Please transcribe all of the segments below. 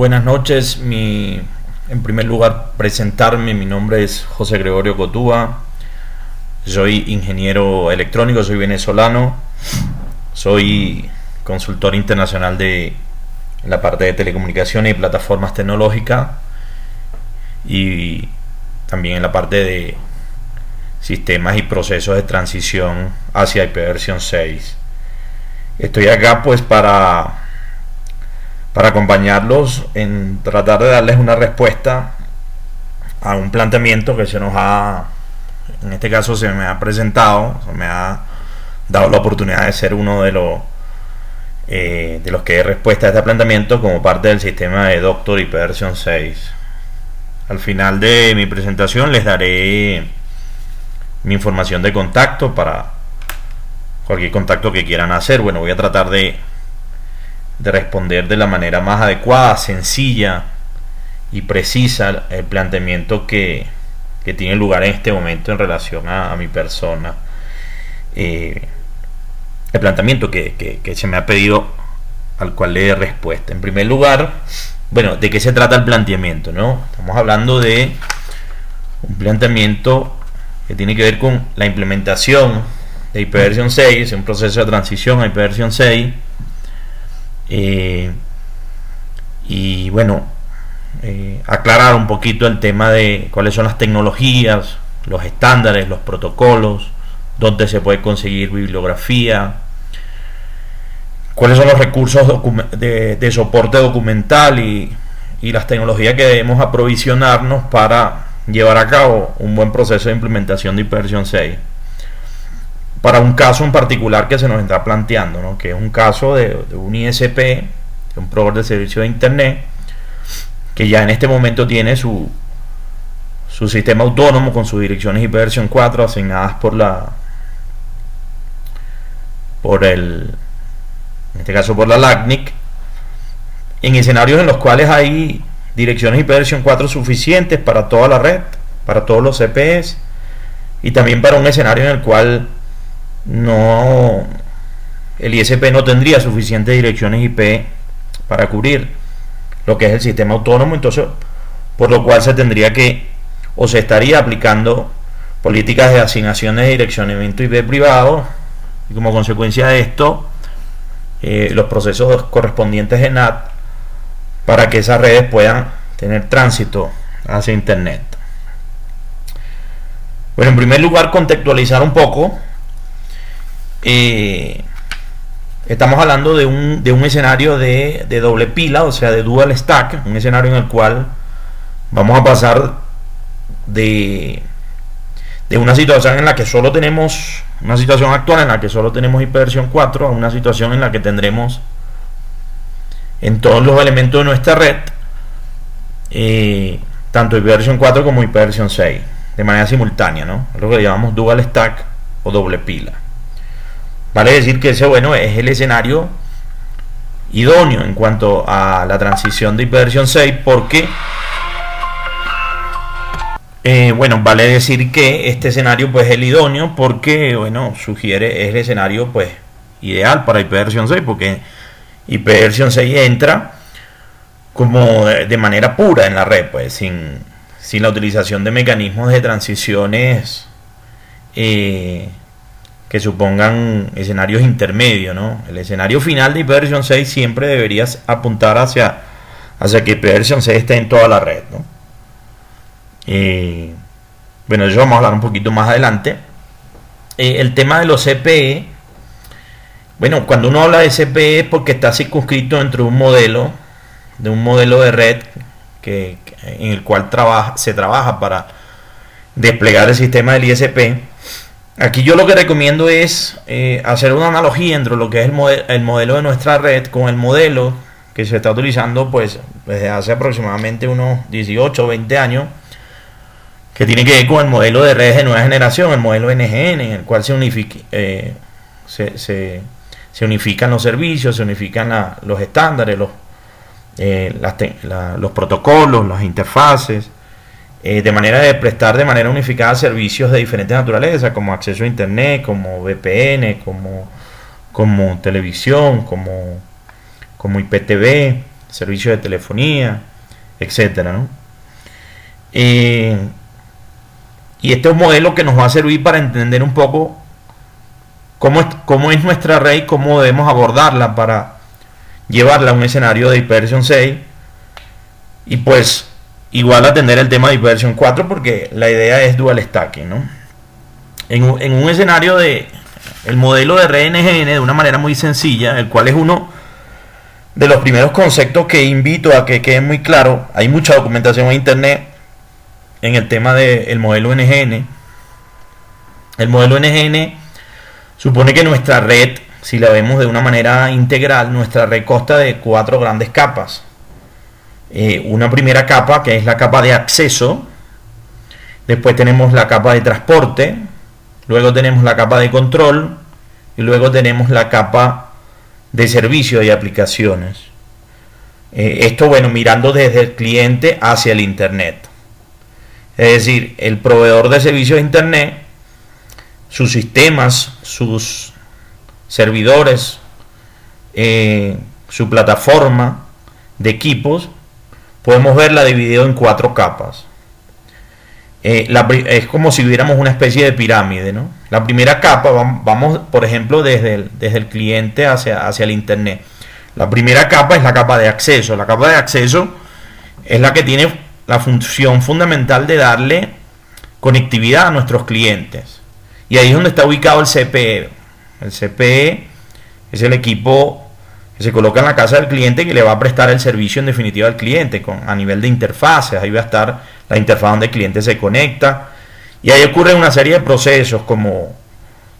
buenas noches. Mi, en primer lugar, presentarme. Mi nombre es José Gregorio Cotúa. Soy ingeniero electrónico, soy venezolano. Soy consultor internacional de la parte de telecomunicaciones y plataformas tecnológicas. Y también en la parte de sistemas y procesos de transición hacia ipv 6. Estoy acá pues para para acompañarlos en tratar de darles una respuesta a un planteamiento que se nos ha, en este caso se me ha presentado, se me ha dado la oportunidad de ser uno de los eh, de los que dé respuesta a este planteamiento como parte del sistema de Doctor y versión 6. Al final de mi presentación les daré mi información de contacto para cualquier contacto que quieran hacer. Bueno, voy a tratar de de responder de la manera más adecuada, sencilla y precisa el planteamiento que, tiene lugar en este momento en relación a, mi persona. Eh, el planteamiento que, se me ha pedido al cual le dé respuesta. En primer lugar, bueno, ¿de qué se trata el planteamiento? ¿no? Estamos hablando de un planteamiento que tiene que ver con la implementación de ipv 6, un proceso de transición a ipv 6 eh, y bueno, eh, aclarar un poquito el tema de cuáles son las tecnologías, los estándares, los protocolos, dónde se puede conseguir bibliografía, cuáles son los recursos de, soporte documental y, las tecnologías que debemos aprovisionarnos para llevar a cabo un buen proceso de implementación de ipv 6 para un caso en particular que se nos está planteando, ¿no? que es un caso de, un ISP, de un proveedor de servicio de Internet, que ya en este momento tiene su, su sistema autónomo con sus direcciones ipv 4 asignadas por la por el en este caso por la LACNIC en escenarios en los cuales hay direcciones ipv 4 suficientes para toda la red para todos los CPS y también para un escenario en el cual no el ISP no tendría suficientes direcciones IP para cubrir lo que es el sistema autónomo, entonces por lo cual se tendría que o se estaría aplicando políticas de asignación de direccionamiento IP privado y como consecuencia de esto eh, los procesos correspondientes en NAT para que esas redes puedan tener tránsito hacia Internet. Bueno, en primer lugar, contextualizar un poco eh, estamos hablando de un, de un escenario de, doble pila, o sea, de dual stack, un escenario en el cual vamos a pasar de, de una situación en la que solo tenemos, una situación actual en la que solo tenemos ipv 4, a una situación en la que tendremos en todos los elementos de nuestra red, eh, tanto ipv 4 como ipv 6, de manera simultánea, ¿no? Lo que llamamos dual stack o doble pila. Vale decir que ese, bueno, es el escenario idóneo en cuanto a la transición de ipv 6 porque eh, bueno, vale decir que este escenario pues es el idóneo porque bueno, sugiere es el escenario pues ideal para ipv 6 porque ipv 6 entra como de, manera pura en la red pues sin, sin la utilización de mecanismos de transiciones eh, que supongan escenarios intermedios, ¿no? El escenario final de ipv 6 siempre deberías apuntar hacia, hacia que ipv 6 esté en toda la red, ¿no? Eh, bueno, eso vamos a hablar un poquito más adelante. Eh, el tema de los CPE, bueno, cuando uno habla de CPE es porque está circunscrito dentro de un modelo, de un modelo de red que, en el cual se trabaja para desplegar el sistema del ISP Aquí yo lo que recomiendo es eh, hacer una analogía entre lo que es el, modelo de nuestra red con el modelo que se está utilizando pues desde hace aproximadamente unos 18 o 20 años que tiene que ver con el modelo de redes de nueva generación, el modelo NGN, en el cual se, eh, se, unifican los servicios, se unifican los estándares, eh, los protocolos, las interfaces, eh, de manera de prestar de manera unificada servicios de diferentes naturaleza, como acceso a Internet, como VPN, como, como televisión, como, como IPTV, servicios de telefonía, etcétera, ¿no? Eh, y este es un modelo que nos va a servir para entender un poco cómo es, cómo es nuestra red y cómo debemos abordarla para llevarla a un escenario de Hyperversion 6 y pues igual atender el tema de Hyperversion 4 porque la idea es dual stacking, ¿no? En un, en un escenario de el modelo de red NGN de una manera muy sencilla, el cual es uno de los primeros conceptos que invito a que quede muy claro. Hay mucha documentación en internet en el tema del modelo NGN. El modelo NGN supone que nuestra red, si la vemos de una manera integral, nuestra red consta de cuatro grandes capas. Eh, una primera capa que es la capa de acceso, después tenemos la capa de transporte, luego tenemos la capa de control y luego tenemos la capa de servicio y aplicaciones. Eh, esto, bueno, mirando desde el cliente hacia el Internet. Es decir, el proveedor de servicios de Internet, sus sistemas, sus servidores, eh, su plataforma de equipos, podemos verla dividido en cuatro capas. Eh, es como si viéramos una especie de pirámide. ¿no? La primera capa, vamos, por ejemplo, desde el, desde el cliente hacia, hacia el Internet. La primera capa es la capa de acceso. La capa de acceso es la que tiene la función fundamental de darle conectividad a nuestros clientes. Y ahí es donde está ubicado el CPE. El CPE es el equipo se coloca en la casa del cliente que le va a prestar el servicio en definitiva al cliente con, a nivel de interfaces. Ahí va a estar la interfaz donde el cliente se conecta. Y ahí ocurre una serie de procesos como,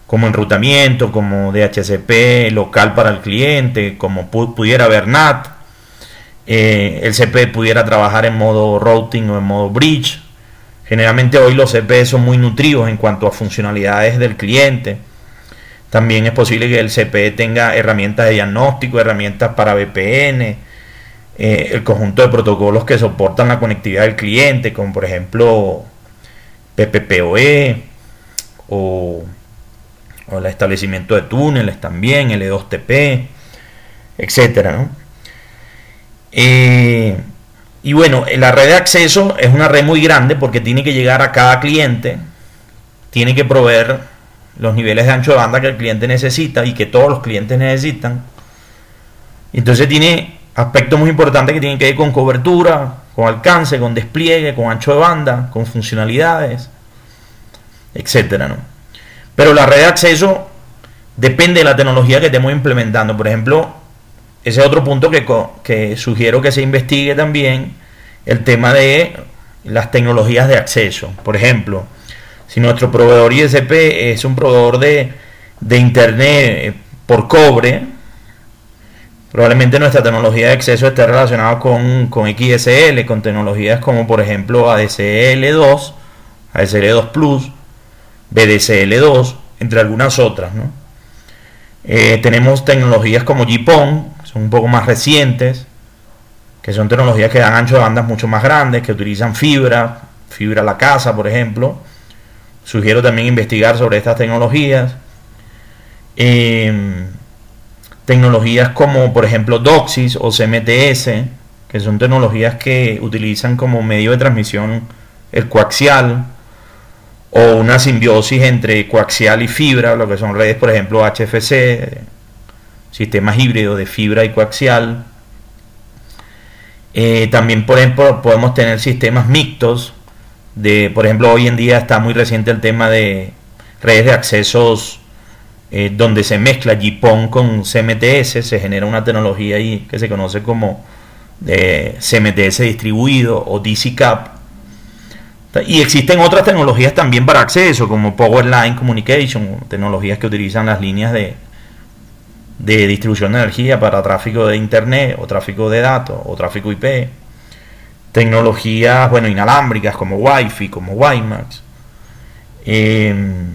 como enrutamiento, como DHCP local para el cliente, como pudiera haber NAT eh, el CP pudiera trabajar en modo routing o en modo bridge. Generalmente hoy los CP son muy nutridos en cuanto a funcionalidades del cliente. También es posible que el CP tenga herramientas de diagnóstico, herramientas para VPN, eh, el conjunto de protocolos que soportan la conectividad del cliente, como por ejemplo PPPoE o, o el establecimiento de túneles también, L2TP, etcétera, ¿no? Eh, y bueno, la red de acceso es una red muy grande porque tiene que llegar a cada cliente, tiene que proveer los niveles de ancho de banda que el cliente necesita y que todos los clientes necesitan. Entonces tiene aspectos muy importantes que tienen que ver con cobertura, con alcance, con despliegue, con ancho de banda, con funcionalidades, etcétera, ¿no? Pero la red de acceso depende de la tecnología que estemos implementando. Por ejemplo, ese es otro punto que, que sugiero que se investigue también, el tema de las tecnologías de acceso. Por ejemplo, si nuestro proveedor ISP es un proveedor de, Internet eh, por cobre, probablemente nuestra tecnología de acceso esté relacionada con, con XSL, con tecnologías como por ejemplo ADSL2, ADSL2 Plus, BDSL2, entre algunas otras. Eh, tenemos tecnologías como GPON, son un poco más recientes, que son tecnologías que dan ancho de bandas mucho más grandes, que utilizan fibra, fibra a la casa, por ejemplo. Sugiero también investigar sobre estas tecnologías. Em, tecnologías como, por ejemplo, DOCSIS o CMTS, que son tecnologías que utilizan como medio de transmisión el coaxial o una simbiosis entre coaxial y fibra, lo que son redes, por ejemplo, HFC, sistemas híbridos de fibra y coaxial. Eh, también por ejemplo, podemos tener sistemas mixtos. De, por ejemplo, hoy en día está muy reciente el tema de redes de accesos eh, donde se mezcla GPON con CMTS, se genera una tecnología ahí que se conoce como de CMTS distribuido o DCCAP. Y existen otras tecnologías también para acceso, como Power Line Communication, tecnologías que utilizan las líneas de, de distribución de energía para tráfico de internet o tráfico de datos o tráfico IP, tecnologías bueno inalámbricas como Wi-Fi, como WiMAX, em,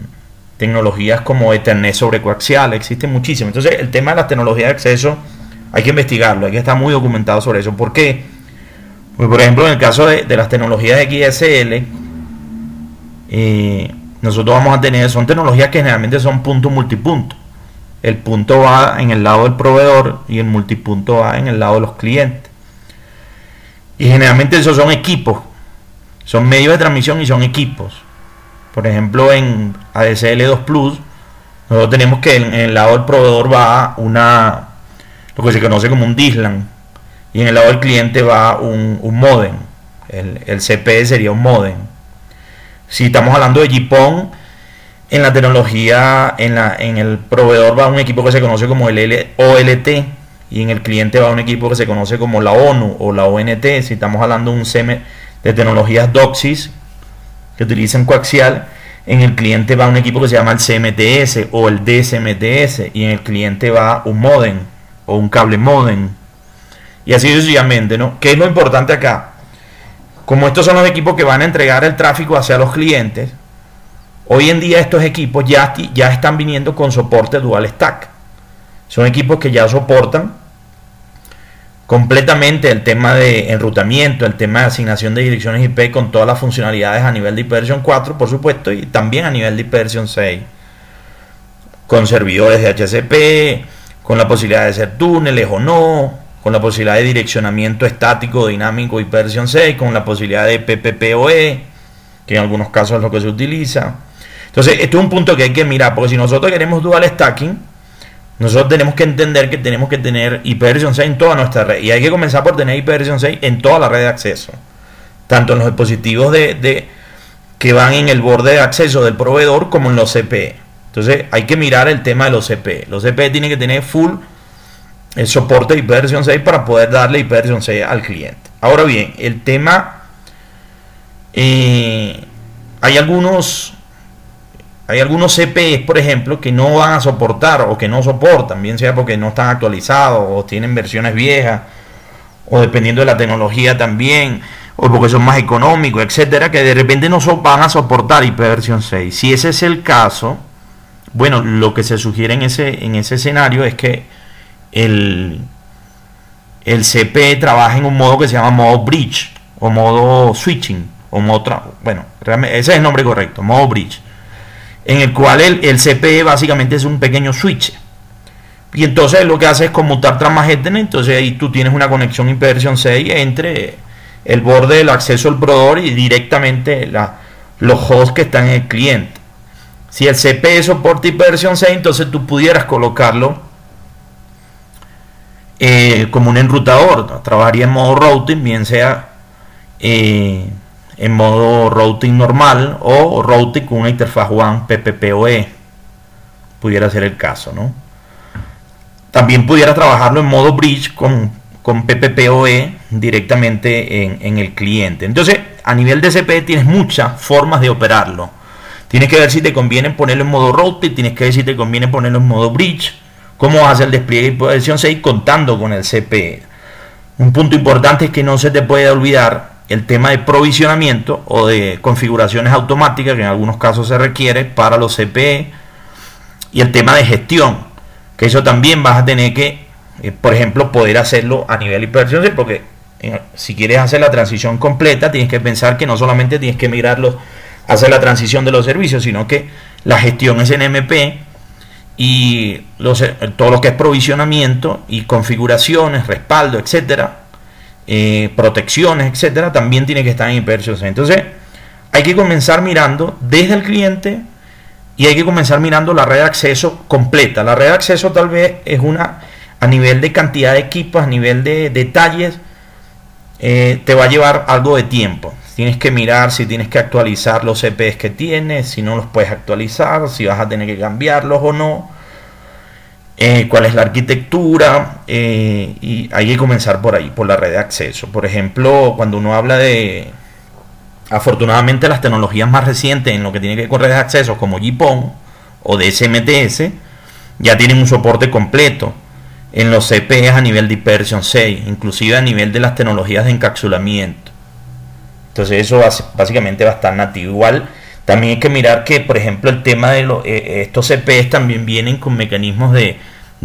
tecnologías como Ethernet sobre coaxial, existen muchísimas. Entonces el tema de las tecnologías de acceso hay que investigarlo, hay que estar muy documentado sobre eso. ¿Por qué? Pues, por ejemplo en el caso de, las tecnologías de XSL, eh, nosotros vamos a tener, son tecnologías que generalmente son punto multipunto el punto va en el lado del proveedor y el multipunto va en el lado de los clientes. Y generalmente esos son equipos, son medios de transmisión y son equipos. Por ejemplo, en ADSL 2 Plus, nosotros tenemos que en, el lado del proveedor va una, lo que se conoce como un DISLAN, y en el lado del cliente va un, un modem. El, el CPE sería un modem. Si estamos hablando de GPON, en la tecnología, en, la, en el proveedor va un equipo que se conoce como el OLT y en el cliente va un equipo que se conoce como la ONU o la ONT. Si estamos hablando de un CM de tecnologías DOCSIS que utilizan coaxial, en el cliente va un equipo que se llama el CMTS o el DSMTS y en el cliente va un modem o un cable modem. Y así sucesivamente, ¿no? ¿Qué es lo importante acá? Como estos son los equipos que van a entregar el tráfico hacia los clientes, hoy en día estos equipos ya, ya están viniendo con soporte dual stack. Son equipos que ya soportan completamente el tema de enrutamiento, el tema de asignación de direcciones IP con todas las funcionalidades a nivel de ipv 4, por supuesto, y también a nivel de ipv 6, con servidores de HCP, con la posibilidad de ser túneles o no, con la posibilidad de direccionamiento estático, dinámico y versión 6, con la posibilidad de PPPoE, que en algunos casos es lo que se utiliza. Entonces, esto es un punto que hay que mirar, porque si nosotros queremos dual stacking, nosotros tenemos que entender que tenemos que tener ipv 6 en toda nuestra red. Y hay que comenzar por tener ipv 6 en toda la red de acceso. Tanto en los dispositivos de, que van en el borde de acceso del proveedor como en los CPE. Entonces hay que mirar el tema de los CPE. Los CPE tienen que tener full el soporte de ipv 6 para poder darle ipv 6 al cliente. Ahora bien, el tema, eh, hay algunos, hay algunos CPEs, por ejemplo, que no van a soportar o que no soportan, bien sea porque no están actualizados o tienen versiones viejas, o dependiendo de la tecnología también, o porque son más económicos, etcétera, que de repente no van a soportar ipv 6. Si ese es el caso, bueno, lo que se sugiere en ese, en ese escenario es que el, el CP trabaja en un modo que se llama modo bridge o modo switching o modo bueno, ese es el nombre correcto, modo bridge, en el cual el, el CPE básicamente es un pequeño switch. Y entonces lo que hace es conmutar Ethernet, entonces ahí tú tienes una conexión ipv 6 entre el borde del acceso al proveedor y directamente los hosts que están en el cliente. Si el CPE soporta ipv 6, entonces tú pudieras colocarlo eh, como un enrutador. Trabajaría en modo routing, bien sea eh, en modo routing normal o routing con una interfaz WAN PPPoE. Pudiera ser el caso, ¿no? También pudiera trabajarlo en modo bridge con, con PPPoE directamente en, en el cliente. Entonces, a nivel de CP tienes muchas formas de operarlo. Tienes que ver si te conviene ponerlo en modo routing, tienes que ver si te conviene ponerlo en modo bridge ¿Cómo vas a hacer el despliegue de versión 6 contando con el CPE? Un punto importante es que no se te puede olvidar el tema de provisionamiento o de configuraciones automáticas que en algunos casos se requiere para los CPE y el tema de gestión, que eso también vas a tener que, eh, por ejemplo, poder hacerlo a nivel 6 porque eh, si quieres hacer la transición completa tienes que pensar que no solamente tienes que migrarlos, hacer la transición de los servicios, sino que la gestión es en MP y los, eh, todo lo que es provisionamiento y configuraciones, respaldo, etcétera, eh, protecciones, etcétera, también tiene que estar en ipv Entonces, hay que comenzar mirando desde el cliente y hay que comenzar mirando la red de acceso completa. La red de acceso tal vez es una a nivel de cantidad de equipos, a nivel de detalles, eh, te va a llevar algo de tiempo. Tienes que mirar si tienes que actualizar los CPs que tienes, si no los puedes actualizar, si vas a tener que cambiarlos o no, eh, cuál es la arquitectura, eh, y hay que comenzar por ahí, por la red de acceso. Por ejemplo, cuando uno habla de, afortunadamente las tecnologías más recientes en lo que tiene que ver con redes de acceso, como GPON o DSMTS, ya tienen un soporte completo en los CPs a nivel de ipv 6, inclusive a nivel de las tecnologías de encapsulamiento. Entonces eso básicamente va a estar nativo. Igual también hay que mirar que, por ejemplo, el tema de los, eh, estos CPs también vienen con mecanismos de,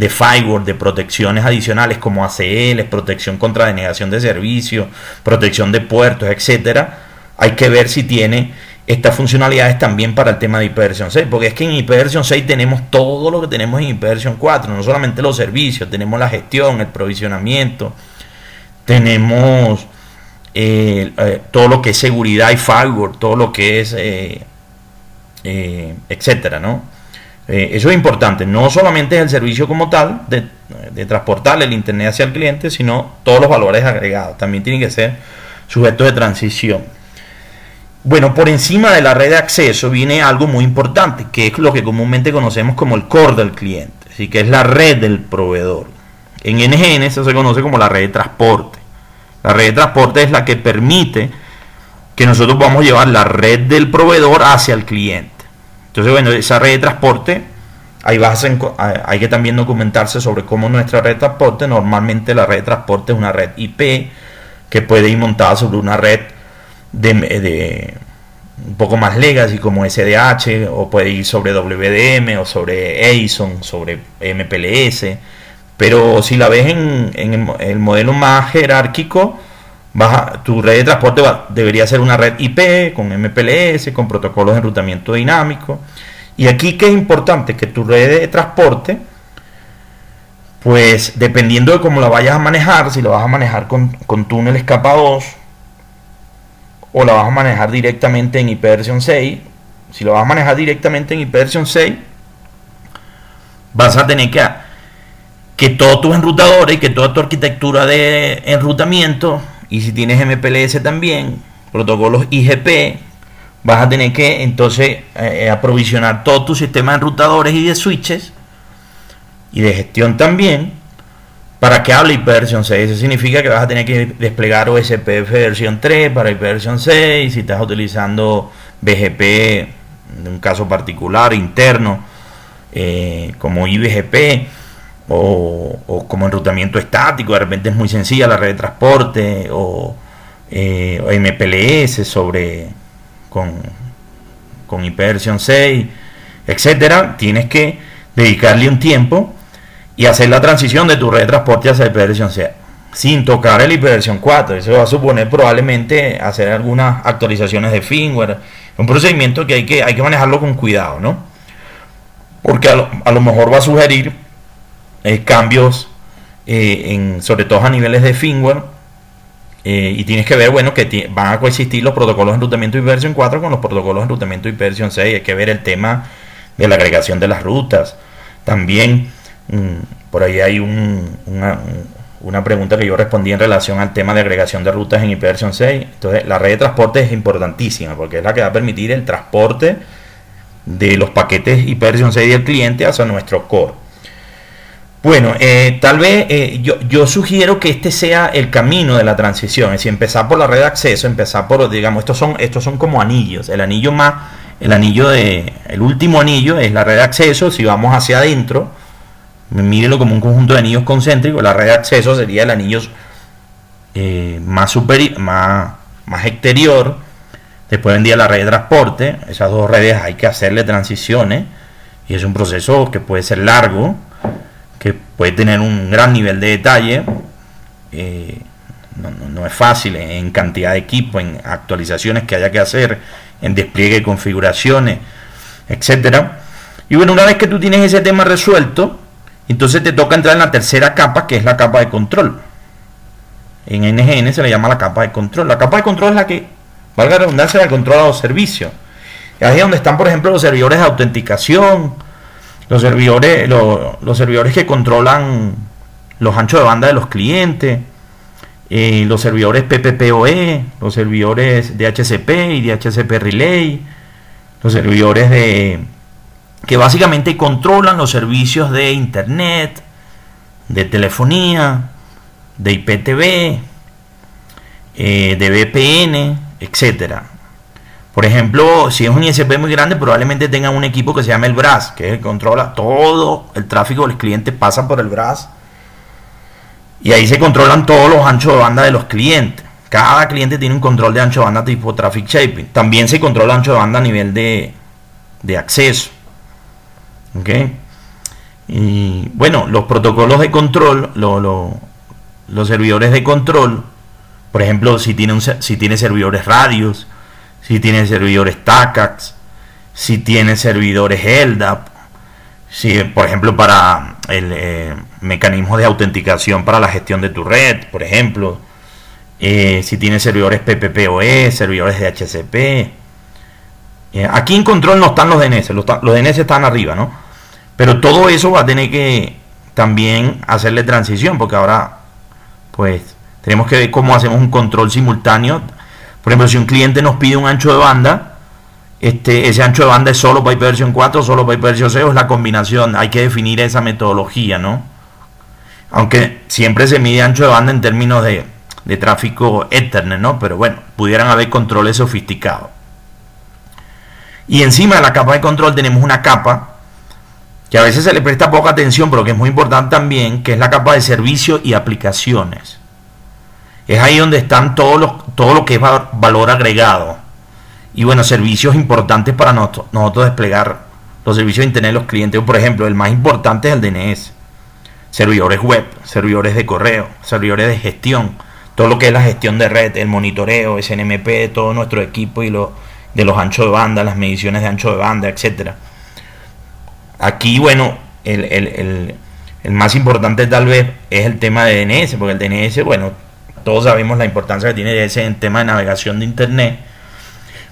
firewall, de protecciones adicionales como ACL, protección contra denegación de servicio, protección de puertos, etcétera. Hay que ver si tiene estas funcionalidades también para el tema de ipv 6, porque es que en ipv 6 tenemos todo lo que tenemos en ipv 4, no solamente los servicios, tenemos la gestión, el provisionamiento, tenemos eh, todo lo que es seguridad y firewall, todo lo que es, eh, eh, etcétera, ¿no? eso es importante, no solamente es el servicio como tal de, de, transportar el Internet hacia el cliente, sino todos los valores agregados, también tienen que ser sujetos de transición. Bueno, por encima de la red de acceso viene algo muy importante, que es lo que comúnmente conocemos como el core del cliente, así que es la red del proveedor. En NGN eso se conoce como la red de transporte. La red de transporte es la que permite que nosotros vamos a llevar la red del proveedor hacia el cliente. Entonces, bueno, esa red de transporte, ahí vas a, hay que también documentarse sobre cómo nuestra red de transporte, normalmente la red de transporte es una red IP que puede ir montada sobre una red de, un poco más legacy como SDH o puede ir sobre WDM o sobre ASON, sobre MPLS pero si la ves en, el, modelo más jerárquico, tu red de transporte debería ser una red IP con MPLS, con protocolos de enrutamiento dinámico. Y aquí que es importante que tu red de transporte, pues dependiendo de cómo la vayas a manejar, si la vas a manejar con, con túnel capa 2 o la vas a manejar directamente en IP versión 6, si lo vas a manejar directamente en IP versión 6, vas a tener que que todos tus enrutadores y que toda tu arquitectura de enrutamiento, y si tienes MPLS también, protocolos IGP, vas a tener que entonces eh, eh, aprovisionar todo tu sistema de enrutadores y de switches y de gestión también para que hable IP versión 6. Eso significa que vas a tener que desplegar OSPF versión 3 para IP versión 6, si estás utilizando BGP en un caso particular interno eh, como IBGP o, como enrutamiento estático, de repente es muy sencilla la red de transporte o, eh, MPLS sobre con, con IP versión 6, etcétera, tienes que dedicarle un tiempo y hacer la transición de tu red de transporte hacia IP versión 6 sin tocar el IP versión 4. Eso va a suponer probablemente hacer algunas actualizaciones de firmware. Un procedimiento que hay que, hay que manejarlo con cuidado, ¿no? Porque a lo, a lo mejor va a sugerir eh, cambios, eh, en, sobre todo a niveles de firmware. Eh, y tienes que ver, bueno, que van a coexistir los protocolos de enrutamiento y versión 4 con los protocolos de enrutamiento y versión 6. Hay que ver el tema de la agregación de las rutas. También, mm, por ahí hay una, pregunta que yo respondí en relación al tema de agregación de rutas en versión 6. Entonces, la red de transporte es importantísima porque es la que va a permitir el transporte de los paquetes versión 6 del cliente hacia nuestro core. Bueno, eh, tal vez eh, yo, yo, sugiero que este sea el camino de la transición, es decir, empezar por la red de acceso, empezar por, digamos, estos son, estos son como anillos, el anillo más, el anillo de, el último anillo es la red de acceso, si vamos hacia adentro, mírenlo como un conjunto de anillos concéntricos, la red de acceso sería el anillo eh, más superior, más, más exterior, después vendría la red de transporte, esas dos redes hay que hacerle transiciones, y es un proceso que puede ser largo, que puede tener un gran nivel de detalle. Eh, no, es fácil en cantidad de equipo, en actualizaciones que haya que hacer, en despliegue de configuraciones, etcétera. Y bueno, una vez que tú tienes ese tema resuelto, entonces te toca entrar en la tercera capa, que es la capa de control. En NGN se le llama la capa de control. La capa de control es la que, valga la redundancia, control a los servicios. Ahí es donde están, por ejemplo, los servidores de autenticación, los servidores, los servidores que controlan los anchos de banda de los clientes, eh, los servidores PPPoE, los servidores DHCP y DHCP Relay, los servidores de que básicamente controlan los servicios de internet, de telefonía, de IPTV, eh, de VPN, etcétera. Por ejemplo, si es un ISP muy grande, probablemente tengan un equipo que se llama el BRAS, que controla todo el tráfico de los clientes, pasa por el BRAS. Y ahí se controlan todos los anchos de banda de los clientes. Cada cliente tiene un control de ancho de banda tipo traffic shaping. También se controla ancho de banda a nivel de, acceso. ¿Ok? Y bueno, los protocolos de control, los servidores de control, por ejemplo, si tiene, un, si tiene servidores radios, si tiene servidores TACAX, si tiene servidores LDAP, si, por ejemplo, para el eh, mecanismo de autenticación para la gestión de tu red, por ejemplo, eh, si tiene servidores PPPoE, servidores de HCP. Eh, aquí en control no están los DNS, los, los DNS están arriba, ¿no? Pero todo eso va a tener que también hacerle transición, porque ahora, pues, tenemos que ver cómo hacemos un control simultáneo. Por ejemplo, si un cliente nos pide un ancho de banda, este, ese ancho de banda es solo para versión 4, solo para versión 6, es la combinación. Hay que definir esa metodología, ¿no? Aunque siempre se mide ancho de banda en términos de, de tráfico Ethernet, ¿no? Pero bueno, pudieran haber controles sofisticados. Y encima de la capa de control tenemos una capa que a veces se le presta poca atención, pero que es muy importante también, que es la capa de servicios y aplicaciones. Es ahí donde están todos los, todo lo que es valor agregado. Y bueno, servicios importantes para nosotros, nosotros desplegar los servicios de Internet de los clientes. Por ejemplo, el más importante es el DNS. Servidores web, servidores de correo, servidores de gestión, todo lo que es la gestión de red, el monitoreo, SNMP, todo nuestro equipo y lo, de los anchos de banda, las mediciones de ancho de banda, etcétera. Aquí, bueno, el, más importante tal vez es el tema de DNS, porque el DNS, bueno, todos sabemos la importancia que tiene DNS en tema de navegación de Internet,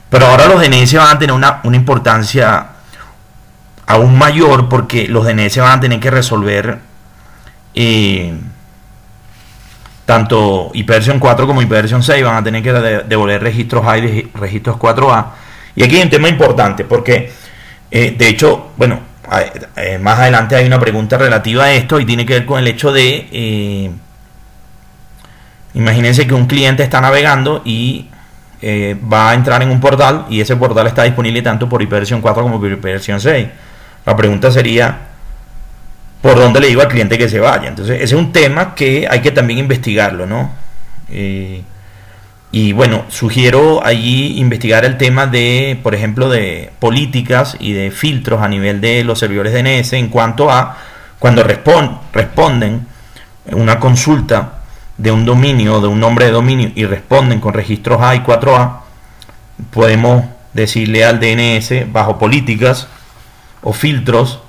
pero ahora los DNS van a tener una, importancia aún mayor porque los DNS van a tener que resolver eh, tanto IPv 4 como IPv 6 van a tener que devolver registros A y registros 4A. Y aquí hay un tema importante porque, eh, de hecho, bueno, eh, más adelante hay una pregunta relativa a esto y tiene que ver con el hecho de, eh, imagínense que un cliente está navegando y eh, va a entrar en un portal y ese portal está disponible tanto por ipv 4 como por ipv 6. La pregunta sería, ¿por dónde le digo al cliente que se vaya? Entonces, ese es un tema que hay que también investigarlo, ¿no? Y bueno, sugiero allí investigar el tema de, por ejemplo, de políticas y de filtros a nivel de los servidores DNS en cuanto a cuando responden una consulta de un dominio, de un nombre de dominio y responden con registros A y 4A, podemos decirle al DNS bajo políticas o filtros,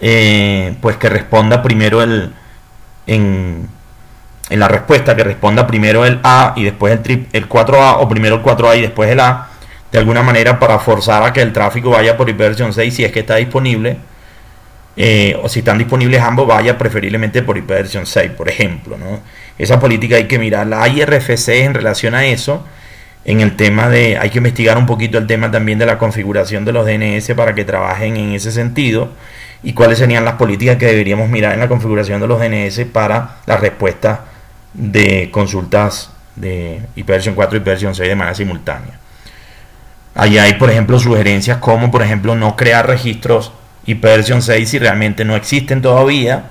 eh, pues que responda primero el en en la respuesta que responda primero el A y después el, el 4A o primero el 4A y después el A, de alguna manera para forzar a que el tráfico vaya por ipv 6 si es que está disponible, eh, o si están disponibles ambos, vaya preferiblemente por ipv 6, por ejemplo. ¿no? Esa política hay que mirarla. Hay RFC en relación a eso, en el tema de, hay que investigar un poquito el tema también de la configuración de los DNS para que trabajen en ese sentido y cuáles serían las políticas que deberíamos mirar en la configuración de los DNS para la respuesta de consultas de ipv 4 y ipv 6 de manera simultánea. Allí hay, por ejemplo, sugerencias como, por ejemplo, no crear registros ipv 6 si realmente no existen todavía,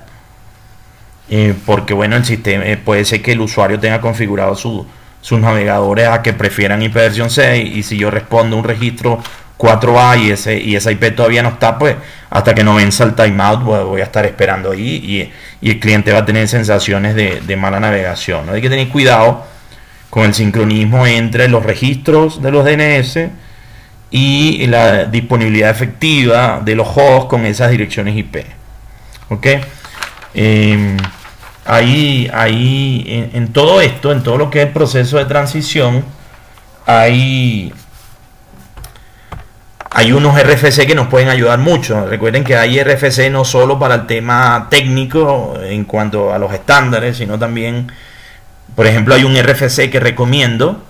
eh, porque, bueno, el sistema eh, puede ser que el usuario tenga configurado sus navegadores a que prefieran ipv 6 y si yo respondo un registro 4A y, ese, y esa IP todavía no está, pues hasta que no venza el timeout voy a estar esperando ahí y, el cliente va a tener sensaciones de, mala navegación. ¿no? Hay que tener cuidado con el sincronismo entre los registros de los DNS y la disponibilidad efectiva de los hosts con esas direcciones IP. ¿Ok? Em, ahí, ahí en, todo esto, en todo lo que es el proceso de transición, hay hay unos RFC que nos pueden ayudar mucho. Recuerden que hay RFC no solo para el tema técnico en cuanto a los estándares, sino también, por ejemplo, hay un RFC que recomiendo,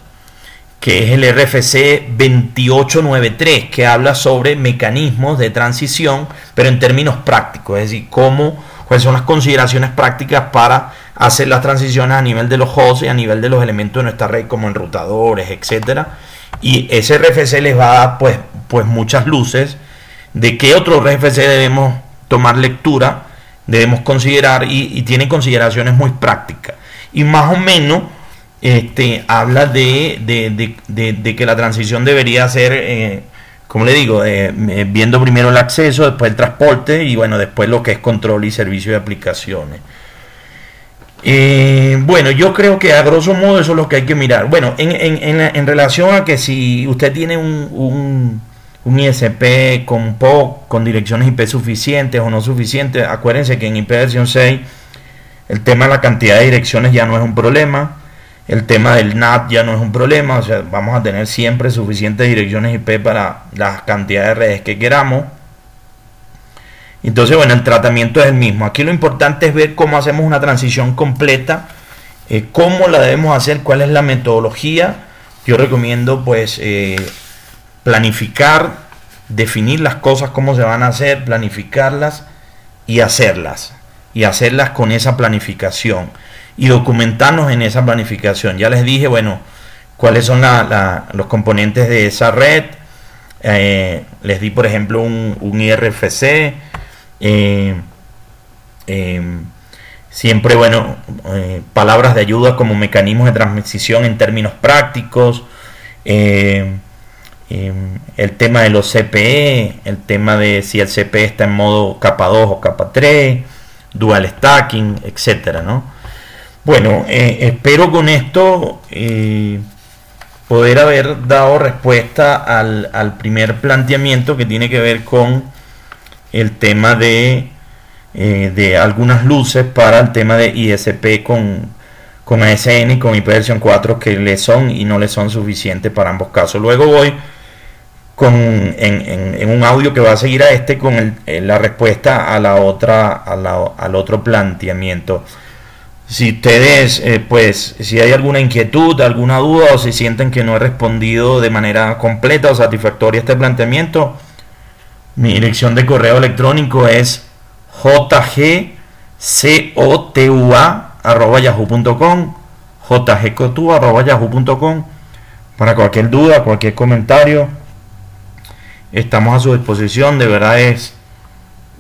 que es el RFC 2893, que habla sobre mecanismos de transición, pero en términos prácticos, es decir, cómo, cuáles son las consideraciones prácticas para hacer las transiciones a nivel de los hosts y a nivel de los elementos de nuestra red, como enrutadores, etcétera. Y ese RFC les va a dar, pues, pues muchas luces de qué otro RFC debemos tomar lectura, debemos considerar y, tiene consideraciones muy prácticas. Y más o menos este, habla de, que la transición debería ser, eh, como le digo, eh, eh, viendo primero el acceso, después el transporte y bueno, después lo que es control y servicio de aplicaciones. bueno, yo creo que a grosso modo eso es lo que hay que mirar. Bueno, en, relación a que si usted tiene un un ISP con POC, con direcciones IP suficientes o no suficientes. Acuérdense que en IP versión 6 el tema de la cantidad de direcciones ya no es un problema. El tema del NAT ya no es un problema, o sea, vamos a tener siempre suficientes direcciones IP para las cantidades de redes que queramos. Entonces, bueno, el tratamiento es el mismo. Aquí lo importante es ver cómo hacemos una transición completa, eh, cómo la debemos hacer, cuál es la metodología. Yo recomiendo pues eh, planificar, definir las cosas, cómo se van a hacer, planificarlas y hacerlas. Y hacerlas con esa planificación. Y documentarnos en esa planificación. Ya les dije, bueno, cuáles son los componentes de esa red. Eh, les di, por ejemplo, un, IRFC eh, em, siempre, bueno, eh, palabras de ayuda como mecanismos de transmisión en términos prácticos. Em, el tema de los CPE, el tema de si el CPE está en modo capa 2 o capa 3, dual stacking, etcétera, ¿no? Bueno, eh, espero con esto poder haber dado respuesta al, primer planteamiento que tiene que ver con el tema de, eh, de algunas luces para el tema de ISP con, con ASN y con IP versión 4 que le son y no le son suficientes para ambos casos. Luego voy con, en, un audio que va a seguir a este con la respuesta a la otra, al otro planteamiento. Si ustedes, eh, pues, si hay alguna inquietud, alguna duda o si sienten que no he respondido de manera completa o satisfactoria este planteamiento, mi dirección de correo electrónico es jgcotua.yahoo.com jgcotua.yahoo.com Para cualquier duda, cualquier comentario, estamos a su disposición. De verdad es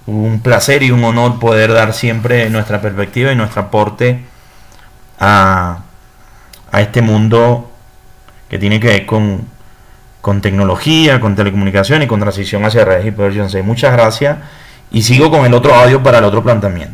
un placer y un honor poder dar siempre nuestra perspectiva y nuestro aporte a, a este mundo que tiene que ver con con tecnología, con telecomunicación y con transición hacia redes y versión 6. Muchas gracias y sigo con el otro audio para el otro planteamiento.